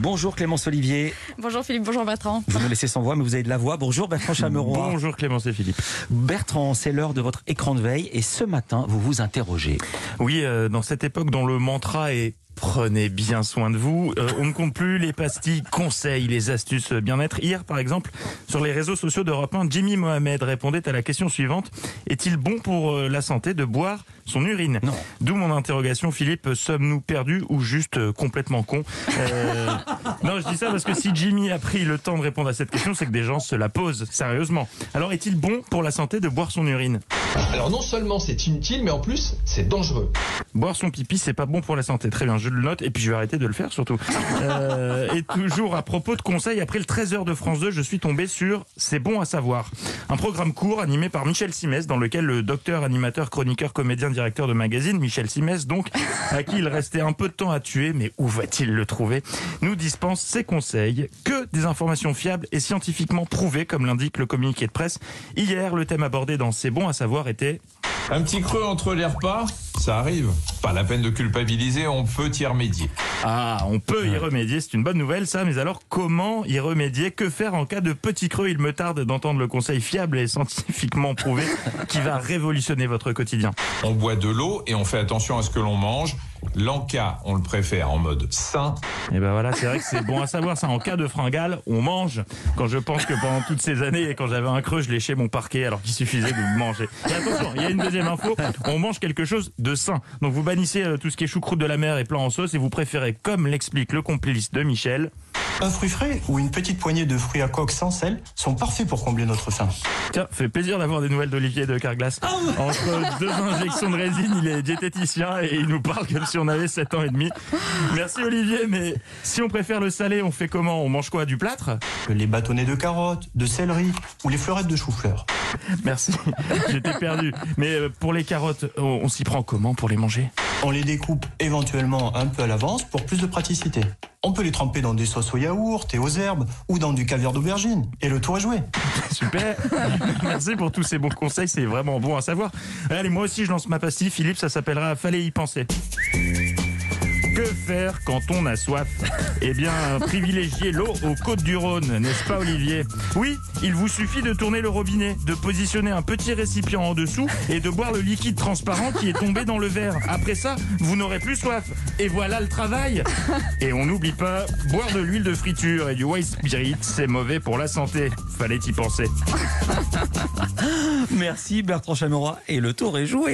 Bonjour Clémence Olivier. Bonjour Philippe, bonjour Bertrand. Vous nous laissez sans voix, mais vous avez de la voix. Bonjour Bertrand Chameroy. Bonjour Clémence et Philippe. Bertrand, c'est l'heure de votre écran de veille et ce matin, vous vous interrogez. Oui, euh, dans cette époque dont le mantra est Prenez bien soin de vous. Euh, on ne compte plus les pastilles, conseils, les astuces bien-être. Hier, par exemple, sur les réseaux sociaux d'Europe 1, Jimmy Mohamed répondait à la question suivante. Est-il bon pour euh, la santé de boire son urine? Non. D'où mon interrogation, Philippe, sommes-nous perdus ou juste euh, complètement cons? Euh, Non, je dis ça parce que si Jimmy a pris le temps de répondre à cette question, c'est que des gens se la posent sérieusement. Alors, est-il bon pour la santé de boire son urine? Alors non seulement c'est inutile, mais en plus c'est dangereux. Boire son pipi, c'est pas bon pour la santé. Très bien, je le note et puis je vais arrêter de le faire surtout. Euh, et toujours à propos de conseils, après le 13h de France 2, je suis tombé sur C'est bon à savoir. Un programme court animé par Michel Simès, dans lequel le docteur, animateur, chroniqueur, comédien, directeur de magazine, Michel Simès, donc, à qui il restait un peu de temps à tuer, mais où va-t-il le trouver Nous dispense ses conseils, que des informations fiables et scientifiquement prouvées, comme l'indique le communiqué de presse. Hier, le thème abordé dans C'est bon à savoir était Un petit creux entre les repas, ça arrive. Pas la peine de culpabiliser, on peut y remédier. Ah, on peut y remédier, c'est une bonne nouvelle ça, mais alors comment y remédier? Que faire en cas de petit creux? Il me tarde d'entendre le conseil fiable et scientifiquement prouvé qui va révolutionner votre quotidien. On boit de l'eau et on fait attention à ce que l'on mange. L'enca, on le préfère en mode sain. Et ben voilà, c'est vrai que c'est bon à savoir ça. En cas de fringale, on mange. Quand je pense que pendant toutes ces années, quand j'avais un creux, je léchais mon parquet alors qu'il suffisait de manger. Et attention, il y a une deuxième info, on mange quelque chose de sain. Donc vous bannissez euh, tout ce qui est choucroute de la mer et plan en sauce et vous préférez, comme l'explique le complice de Michel, Un fruit frais ou une petite poignée de fruits à coque sans sel sont parfaits pour combler notre faim. Tiens, fait plaisir d'avoir des nouvelles d'Olivier de Carglass. Entre deux injections de résine, il est diététicien et il nous parle comme si on avait 7 ans et demi. Merci Olivier, mais si on préfère le salé, on fait comment? On mange quoi? Du plâtre? Les bâtonnets de carottes, de céleri ou les fleurettes de chou-fleur. Merci, j'étais perdu. Mais euh, pour les carottes, on, on s'y prend comment pour les manger? On les découpe éventuellement un peu à l'avance pour plus de praticité. On peut les tremper dans des sauces au yaourt et aux herbes ou dans du caviar d'aubergine. Et le tour est joué. Super, merci pour tous ces bons conseils, c'est vraiment bon à savoir. Allez, moi aussi je lance ma pastille, Philippe, ça s'appellera Fallait y penser. Que faire quand on a soif? Eh bien, privilégier l'eau aux côtes du Rhône, n'est-ce pas Olivier? Oui, il vous suffit de tourner le robinet, de positionner un petit récipient en dessous et de boire le liquide transparent qui est tombé dans le verre. Après ça, vous n'aurez plus soif. Et voilà le travail Et on n'oublie pas, boire de l'huile de friture et du white spirit, c'est mauvais pour la santé. Fallait y penser. Merci Bertrand Chameroy et le tour est joué.